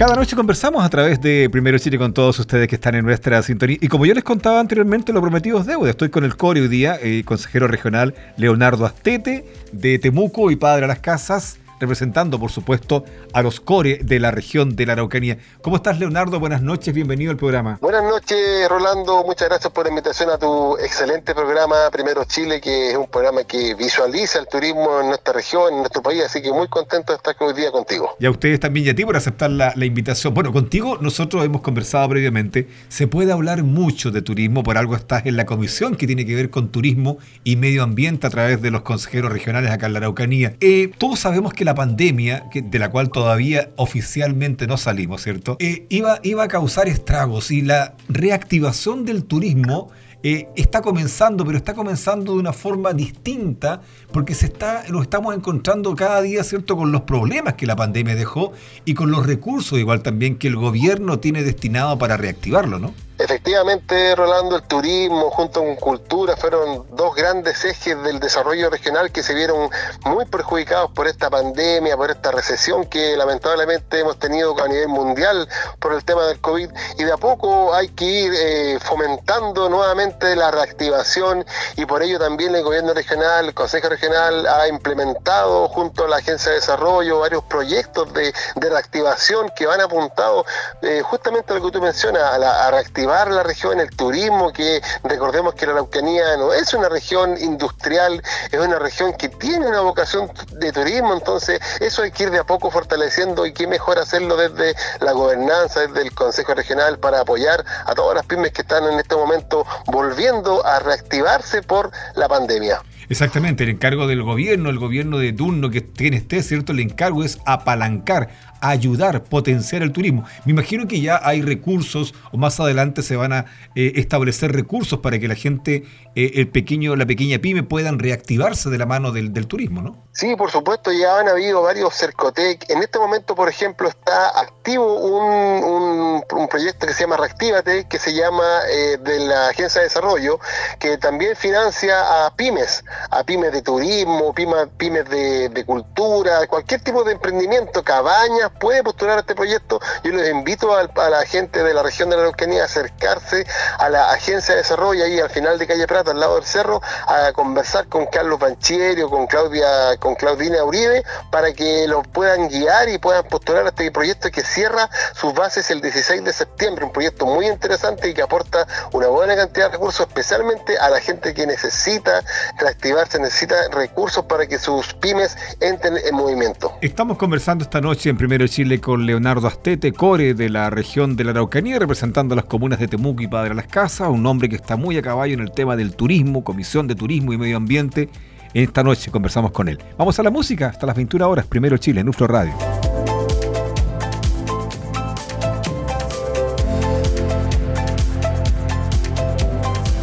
Cada noche conversamos a través de Primero Chile con todos ustedes que están en nuestra sintonía. Y como yo les contaba anteriormente, lo prometido es deuda. Estoy con el core hoy día, el consejero regional Leonardo Astete de Temuco y Padre a las Casas representando, por supuesto, a los core de la región de la Araucanía. ¿Cómo estás, Leonardo? Buenas noches, bienvenido al programa. Buenas noches, Rolando. Muchas gracias por la invitación a tu excelente programa Primero Chile, que es un programa que visualiza el turismo en nuestra región, en nuestro país, así que muy contento de estar hoy día contigo. Y a ustedes también y a ti por aceptar la, la invitación. Bueno, contigo nosotros hemos conversado previamente, se puede hablar mucho de turismo, por algo estás en la comisión que tiene que ver con turismo y medio ambiente a través de los consejeros regionales acá en la Araucanía. Eh, todos sabemos que la pandemia, de la cual todavía oficialmente no salimos, ¿cierto? Eh, iba, iba a causar estragos y la reactivación del turismo eh, está comenzando, pero está comenzando de una forma distinta porque se está, nos estamos encontrando cada día, ¿cierto?, con los problemas que la pandemia dejó y con los recursos igual también que el gobierno tiene destinado para reactivarlo, ¿no? Efectivamente, Rolando, el turismo junto con cultura fueron dos grandes ejes del desarrollo regional que se vieron muy perjudicados por esta pandemia, por esta recesión que lamentablemente hemos tenido a nivel mundial por el tema del COVID. Y de a poco hay que ir eh, fomentando nuevamente la reactivación y por ello también el gobierno regional, el Consejo Regional ha implementado junto a la Agencia de Desarrollo varios proyectos de, reactivación que van apuntados eh, justamente a lo que tú mencionas, a, la, a la región, el turismo, que recordemos que la Araucanía no es una región industrial, es una región que tiene una vocación de turismo, entonces eso hay que ir de a poco fortaleciendo y qué mejor hacerlo desde la gobernanza, desde el Consejo Regional para apoyar a todas las pymes que están en este momento volviendo a reactivarse por la pandemia. Exactamente, el encargo del gobierno, el gobierno de turno que tiene este, ¿cierto? El encargo es apalancar, ayudar, potenciar el turismo. Me imagino que ya hay recursos o más adelante se van a eh, establecer recursos para que la gente, eh, el pequeño, la pequeña pyme puedan reactivarse de la mano del, turismo, ¿no? Sí, por supuesto, ya han habido varios Cercotec. En este momento, por ejemplo, está activo un, un, proyecto que se llama Reactívate, que se llama eh, de la Agencia de Desarrollo, que también financia a pymes, a pymes de turismo, pymes, pymes de, de cultura, cualquier tipo de emprendimiento, cabañas, puede postular a este proyecto. Yo les invito a, la gente de la región de la Araucanía a acercarse a la agencia de desarrollo ahí al final de Calle Plata, al lado del cerro, a conversar con Carlos Banchieri o con Claudia, con Claudina Uribe, para que los puedan guiar y puedan postular a este proyecto que cierra sus bases el 16 de septiembre. Un proyecto muy interesante y que aporta una buena cantidad de recursos, especialmente a la gente que necesita reactivarse, necesita recursos para que sus pymes entren en movimiento. Estamos conversando esta noche en primer Chile con Leonardo Astete, core de la región de la Araucanía, representando a las comunas de Temuco y Padre Las Casas, un hombre que está muy a caballo en el tema del turismo, Comisión de Turismo y Medio Ambiente. Esta noche conversamos con él. Vamos a la música hasta las 21 horas, primero Chile, en Ufro Radio.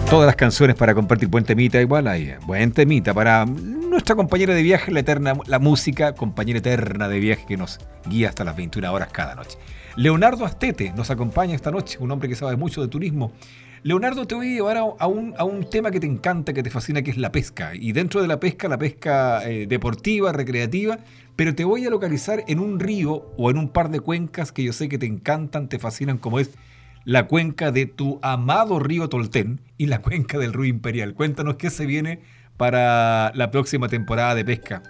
Todas las canciones para compartir buen temita, igual hay buen temita para nuestra compañera de viaje, la eterna, la música, compañera eterna de viaje que nos guía hasta las 21 horas cada noche. Leonardo Astete nos acompaña esta noche, un hombre que sabe mucho de turismo. Leonardo, te voy a llevar a, un, a un, tema que te encanta, que te fascina, que es la pesca. Y dentro de la pesca, la pesca eh, deportiva, recreativa, pero te voy a localizar en un río o en un par de cuencas que yo sé que te encantan, te fascinan, como es la cuenca de tu amado río Tolten y la cuenca del río Imperial. Cuéntanos qué se viene para la próxima temporada de pesca.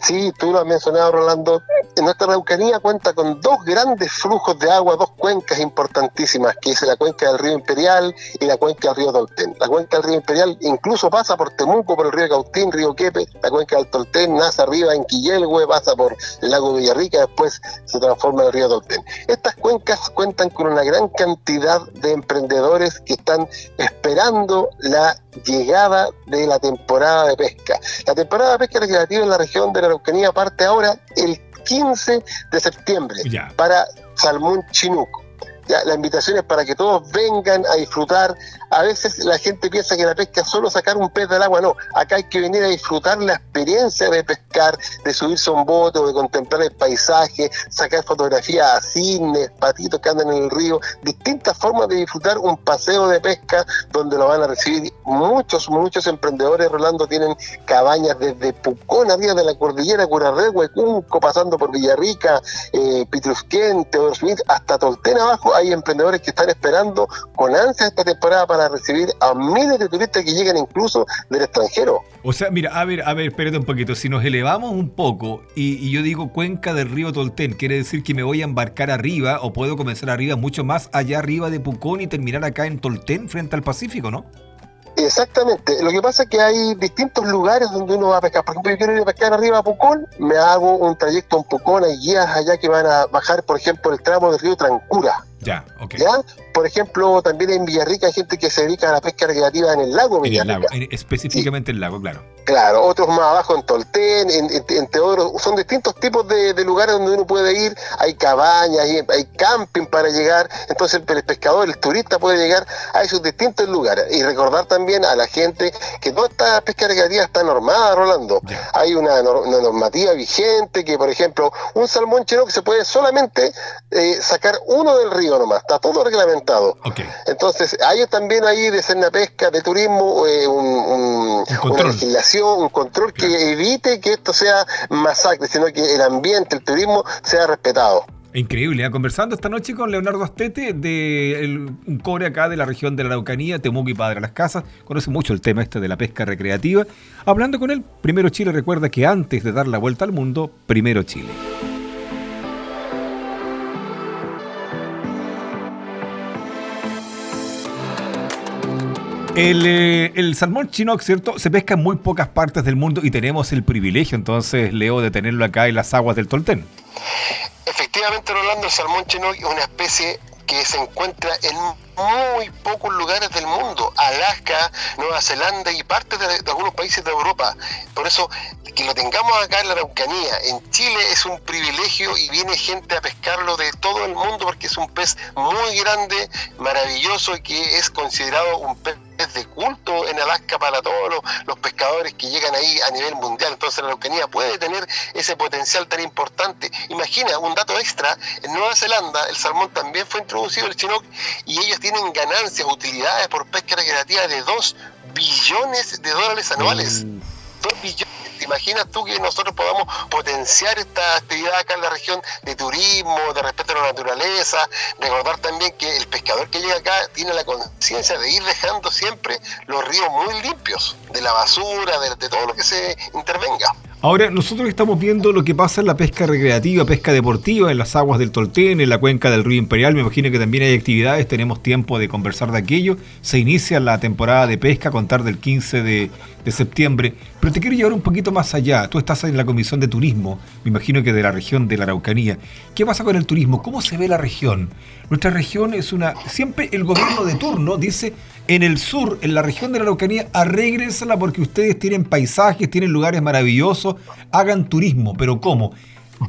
Sí, tú lo has mencionado, Rolando. Nuestra Araucanía cuenta con dos grandes flujos de agua, dos cuencas importantísimas, que es la cuenca del río Imperial y la cuenca del río Tolten. La cuenca del río Imperial incluso pasa por Temuco, por el río Cautín, río Quepe. La cuenca del Tolten nace arriba en Quillelhue, pasa por el lago Villarrica, después se transforma en el río Tolten. Estas cuencas cuentan con una gran cantidad de emprendedores que están esperando la llegada de la temporada de pesca. La temporada de pesca recreativa en la región de la Araucanía parte ahora el 15 de septiembre para Salmón Chinuco. la invitación es para que todos vengan a disfrutar. A veces la gente piensa que la pesca es solo sacar un pez del agua, no. Acá hay que venir a disfrutar la experiencia de pescar, de subirse a un bote, de contemplar el paisaje, sacar fotografías a cisnes, patitos que andan en el río, distintas formas de disfrutar un paseo de pesca donde lo van a recibir muchos, muchos emprendedores, Rolando, tienen cabañas desde Pucón, arriba de la cordillera, Curarre, Huecunco, pasando por Villarrica, eh, Pitrusquén, Teodoro hasta Tolten abajo, hay emprendedores que están esperando con ansia esta temporada para recibir a miles de turistas que llegan incluso del extranjero. O sea, mira, a ver, a ver, espérate un poquito, si nos elevamos un poco y, y yo digo cuenca del río Tolten, quiere decir que me voy a embarcar arriba o puedo comenzar arriba mucho más allá arriba de Pucón y terminar acá en Tolten frente al Pacífico, ¿no? Exactamente. Lo que pasa es que hay distintos lugares donde uno va a pescar. Por ejemplo, yo quiero ir a pescar arriba a Pucón, me hago un trayecto en Pucón, hay guías allá que van a bajar, por ejemplo, el tramo del río Trancura. Ya, ok. ¿Ya? Por ejemplo, también en Villarrica hay gente que se dedica a la pesca recreativa en el lago En el Villarrica. lago, en- específicamente el lago, claro. Claro, otros más abajo en Tolten, en, en- en Teodoro, son distintos tipos de, de lugares donde uno puede ir, hay cabañas, hay, hay camping para llegar, entonces el, el pescador, el turista puede llegar a esos distintos lugares y recordar también a la gente que toda esta pesca recreativa está normada, Rolando. Ya. Hay una normativa vigente que, por ejemplo, un salmón chino que se puede solamente eh, sacar uno del río nomás, está todo reglamentado. Entonces, hay también ahí de Cerna Pesca, de turismo, eh, un- un- una legislación, un control Claro. que evite que esto sea masacre, sino que el ambiente, el turismo sea respetado. Increíble, ¿eh? conversando esta noche con Leonardo Astete de el- un core acá de la región de la Araucanía, Temuco y Padre Las Casas, conoce mucho el tema este de la pesca recreativa. Hablando con él, primero Chile recuerda que antes de dar la vuelta al mundo, primero Chile. El, eh, el salmón chinook, ¿cierto? Se pesca en muy pocas partes del mundo y tenemos el privilegio, entonces, Leo, de tenerlo acá en las aguas del Tolten. Efectivamente, Rolando, el salmón chinook es una especie que se encuentra en muy pocos lugares del mundo, Alaska, Nueva Zelanda y partes de, de algunos países de Europa. Por eso, que lo tengamos acá en la Araucanía, en Chile, es un privilegio y viene gente a pescarlo de todo el mundo porque es un pez muy grande, maravilloso y que es considerado un pez de culto en Alaska para todos los, los pescadores que llegan ahí a nivel mundial. Entonces la Araucanía puede tener ese potencial tan importante. Imagina, un dato extra, en Nueva Zelanda el salmón también fue introducido, el chinook, y ellos tienen ganancias, utilidades por pesca recreativa de 2 billones de dólares anuales. 2 billones. ¿Te imaginas tú que nosotros podamos potenciar esta actividad acá en la región de turismo, de respeto a la naturaleza? Recordar también que el pescador que llega acá tiene la conciencia de ir dejando siempre los ríos muy limpios, de la basura, de, de todo lo que se intervenga. Ahora, nosotros estamos viendo lo que pasa en la pesca recreativa, pesca deportiva, en las aguas del Tolten, en la cuenca del río Imperial. Me imagino que también hay actividades, tenemos tiempo de conversar de aquello. Se inicia la temporada de pesca a contar del 15 de, de septiembre. Pero te quiero llevar un poquito más allá. Tú estás en la Comisión de Turismo, me imagino que de la región de la Araucanía. ¿Qué pasa con el turismo? ¿Cómo se ve la región? Nuestra región es una... Siempre el gobierno de turno dice, en el sur, en la región de la Araucanía, arréglensela porque ustedes tienen paisajes, tienen lugares maravillosos, hagan turismo. ¿Pero cómo?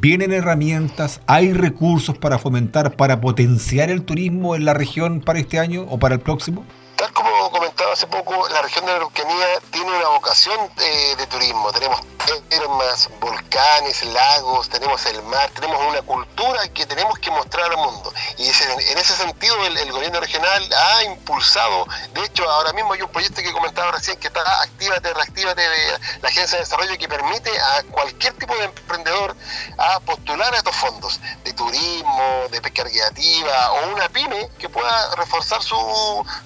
¿Vienen herramientas? ¿Hay recursos para fomentar, para potenciar el turismo en la región para este año o para el próximo? Tal como comentaba hace poco, la región de la Araucanía tiene una vocación eh, de turismo. Tenemos termas, volcanes, lagos, tenemos el mar, tenemos una cultura que tenemos que mostrar al mundo. Y en ese sentido el, gobierno regional ha impulsado, de hecho ahora mismo hay un proyecto que comentaba recién que está Actívate, Reactívate de la Agencia de Desarrollo que permite a cualquier tipo de emprendedor a postular a estos fondos de turismo, de pesca recreativa o una pyme que pueda reforzar su,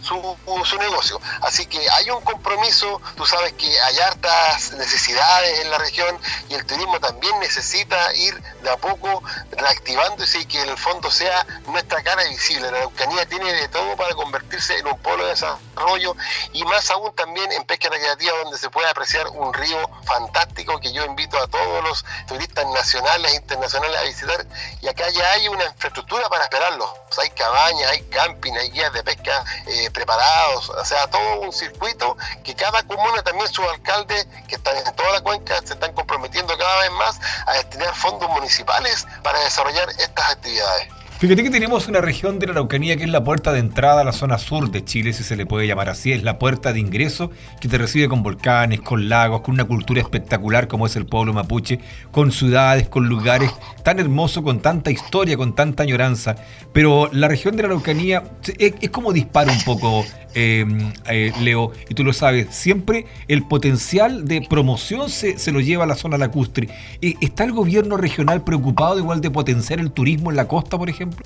su, su negocio. Así que hay un compromiso, tú sabes que hay hartas necesidades en la región y el turismo también necesita ir de a poco reactivándose y que en el fondo sea nuestra cara visible. La Araucanía tiene de todo para convertirse en un polo de desarrollo y más aún también en pesca recreativa donde se puede apreciar un río fantástico que yo invito a todos los turistas nacionales e internacionales a visitar y acá ya hay una infraestructura para esperarlos. Hay cabañas, hay camping, hay guías de pesca eh, preparados, o sea, todo un circuito que cada comuna, también sus alcaldes que están en toda la cuenca, se están comprometiendo cada vez más a destinar fondos municipales para desarrollar estas actividades. Fíjate que tenemos una región de la Araucanía que es la puerta de entrada a la zona sur de Chile, si se le puede llamar así, es la puerta de ingreso que te recibe con volcanes, con lagos, con una cultura espectacular como es el pueblo mapuche, con ciudades, con lugares tan hermosos, con tanta historia, con tanta añoranza. Pero la región de la Araucanía es, como dispara un poco em, eh, Leo, y tú lo sabes, siempre el potencial de promoción se, se, lo lleva a la zona lacustre. Eh, ¿Está el gobierno regional preocupado igual de potenciar el turismo en la costa, por ejemplo?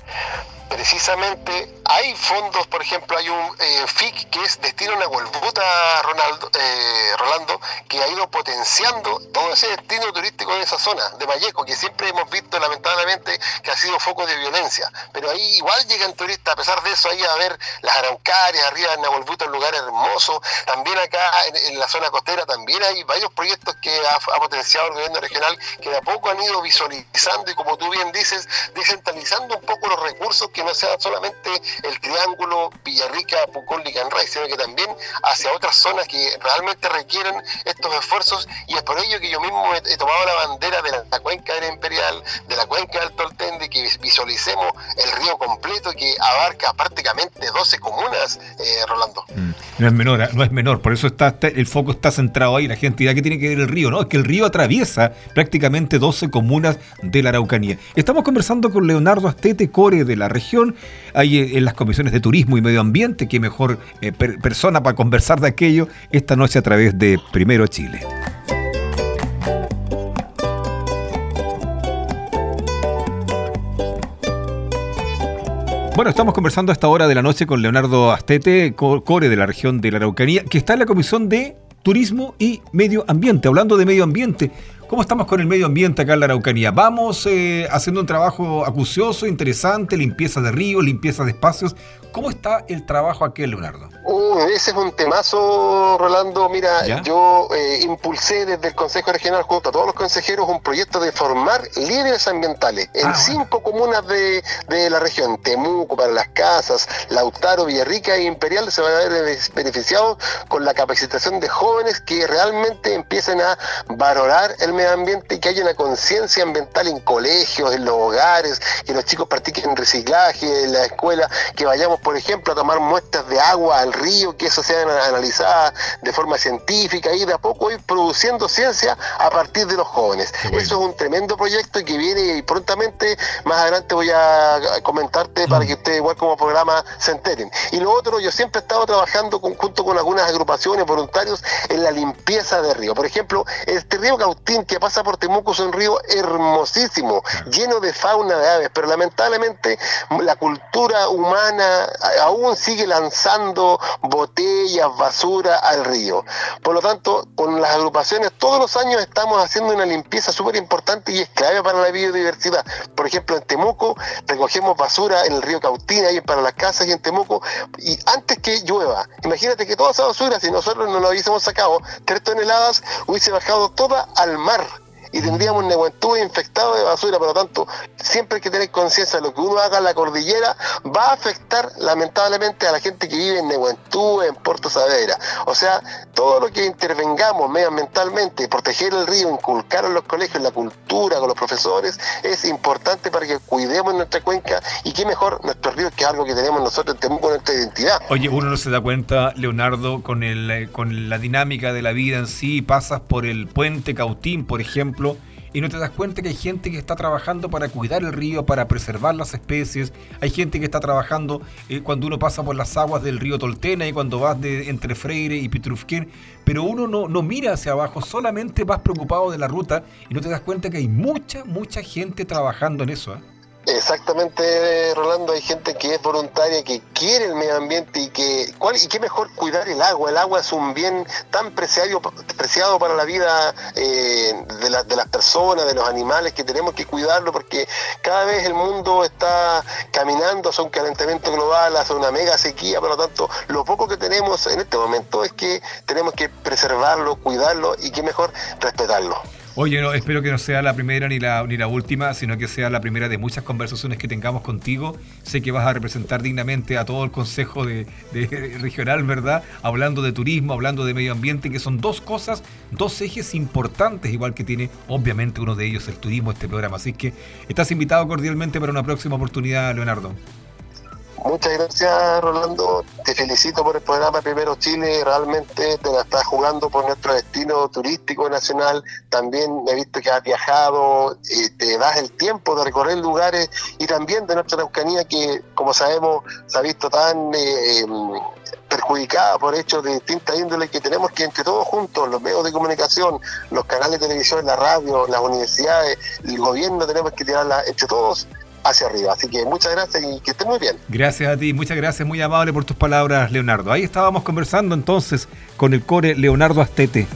Precisamente hay fondos, por ejemplo, hay un eh, FIC que es Destino Nahuelbuta, Ronaldo, eh, Rolando, que ha ido potenciando todo ese destino turístico de esa zona, de Malleco, que siempre hemos visto lamentablemente que ha sido foco de violencia. Pero ahí igual llegan turistas, a pesar de eso, ahí a ver las araucarias, arriba en Nahuelbuta, un lugar hermoso. También acá en, la zona costera también hay varios proyectos que ha, ha, potenciado el gobierno regional que de a poco han ido visualizando y como tú bien dices, descentralizando un poco los recursos que no sean solamente el triángulo Villarrica, Pucón, Licanray, sino que también hacia otras zonas que realmente requieren estos esfuerzos y es por ello que yo mismo he, tomado la bandera de la, cuenca del Imperial, de la cuenca del Que visualicemos el río completo que abarca prácticamente 12 comunas, eh, Rolando. Mm. No es menor, ¿eh? no es menor, por eso está, el foco está centrado ahí, la gente dirá que tiene que ver el río, no, es que el río atraviesa prácticamente 12 comunas de la Araucanía. Estamos conversando con Leonardo Astete, core de la región, ahí eh, en las comisiones de turismo y medio ambiente, qué mejor persona para conversar de aquello esta noche a través de Primero Chile. Bueno, estamos conversando a esta hora de la noche con Leonardo Astete, core de la región de la Araucanía, que está en la Comisión de Turismo y Medio Ambiente. Hablando de medio ambiente, ¿Cómo estamos con el medio ambiente acá en la Araucanía? Vamos eh, haciendo un trabajo acucioso, interesante, limpieza de ríos, limpieza de espacios. ¿Cómo está el trabajo aquí, Leonardo? Uh, ese es un temazo, Rolando. Mira, yo eh, impulsé desde el Consejo Regional junto a todos los consejeros un proyecto de formar líderes ambientales en ah, cinco comunas de, la región. Temuco para las casas, Lautaro, Villarrica e Imperial se van a ver beneficiados con la capacitación de jóvenes que realmente empiecen a valorar el medio ambiente y que haya una conciencia ambiental en colegios, en los hogares, que los chicos practiquen reciclaje en la escuela, que vayamos por ejemplo, a tomar muestras de agua al río, que eso sea analizada de forma científica y de a poco ir produciendo ciencia a partir de los jóvenes. Eso es un tremendo proyecto y que viene y prontamente, más adelante voy a comentarte para que ustedes igual como programa se enteren. Y lo otro, yo siempre he estado trabajando junto con algunas agrupaciones voluntarios en la limpieza de río. Por ejemplo, este río Cautín que pasa por Temuco es un río hermosísimo, lleno de fauna de aves, pero lamentablemente la cultura humana aún sigue lanzando botellas, basura al río. Por lo tanto, con las agrupaciones todos los años estamos haciendo una limpieza súper importante y es clave para la biodiversidad. Por ejemplo, en Temuco recogemos basura en el río Cautina y para las casas y en Temuco y antes que llueva, imagínate que toda esa basura, si nosotros no la hubiésemos sacado, tres toneladas, hubiese bajado toda al mar y tendríamos Nehuentú infectado de basura. Por lo tanto, siempre hay que tener conciencia de lo que uno haga en la cordillera va a afectar lamentablemente a la gente que vive en Nehuentú, en Puerto Saavedra. O sea, todo lo que intervengamos medioambientalmente, proteger el río, inculcar en los colegios la cultura con los profesores, es importante para que cuidemos nuestra cuenca y qué mejor nuestro río que algo que tenemos nosotros, tenemos nuestra identidad. Oye, uno no se da cuenta, Leonardo, con, el, eh, con la dinámica de la vida en sí, pasas por el puente Cautín, por ejemplo, y no te das cuenta que hay gente que está trabajando para cuidar el río, para preservar las especies. Hay gente que está trabajando eh, cuando uno pasa por las aguas del río Toltena y cuando vas de, entre Freire y Pitrufquén. Pero uno no, no mira hacia abajo, solamente vas preocupado de la ruta y no te das cuenta que hay mucha, mucha gente trabajando en eso. ¿eh? Exactamente, Rolando, hay gente que es voluntaria, que quiere el medio ambiente y que, ¿cuál, y qué mejor cuidar el agua. El agua es un bien tan preciado, preciado para la vida eh, de, de las personas, de los animales, que tenemos que cuidarlo porque cada vez el mundo está caminando hacia un calentamiento global, hacia una mega sequía, por lo tanto, lo poco que tenemos en este momento es que tenemos que preservarlo, cuidarlo y qué mejor respetarlo. Oye, no, espero que no sea la primera ni la, ni la última, sino que sea la primera de muchas conversaciones que tengamos contigo. Sé que vas a representar dignamente a todo el Consejo de, Regional, ¿verdad? Hablando de turismo, hablando de medio ambiente, que son dos cosas, dos ejes importantes, igual que tiene obviamente uno de ellos el turismo, este programa. Así que estás invitado cordialmente para una próxima oportunidad, Leonardo. Muchas gracias, Rolando. Te felicito por el programa Primero Chile. Realmente te la estás jugando por nuestro destino turístico nacional. También he visto que has viajado, eh, te das el tiempo de recorrer lugares y también de nuestra Araucanía que, como sabemos, se ha visto tan eh, em, perjudicada por hechos de distintas índoles que tenemos que entre todos juntos, los medios de comunicación, los canales de televisión, la radio, las universidades, el gobierno, tenemos que tirarla entre todos hacia arriba. Así que muchas gracias y que esté muy bien. Gracias a ti, muchas gracias, muy amable por tus palabras, Leonardo. Ahí estábamos conversando entonces con el core Leonardo Astete.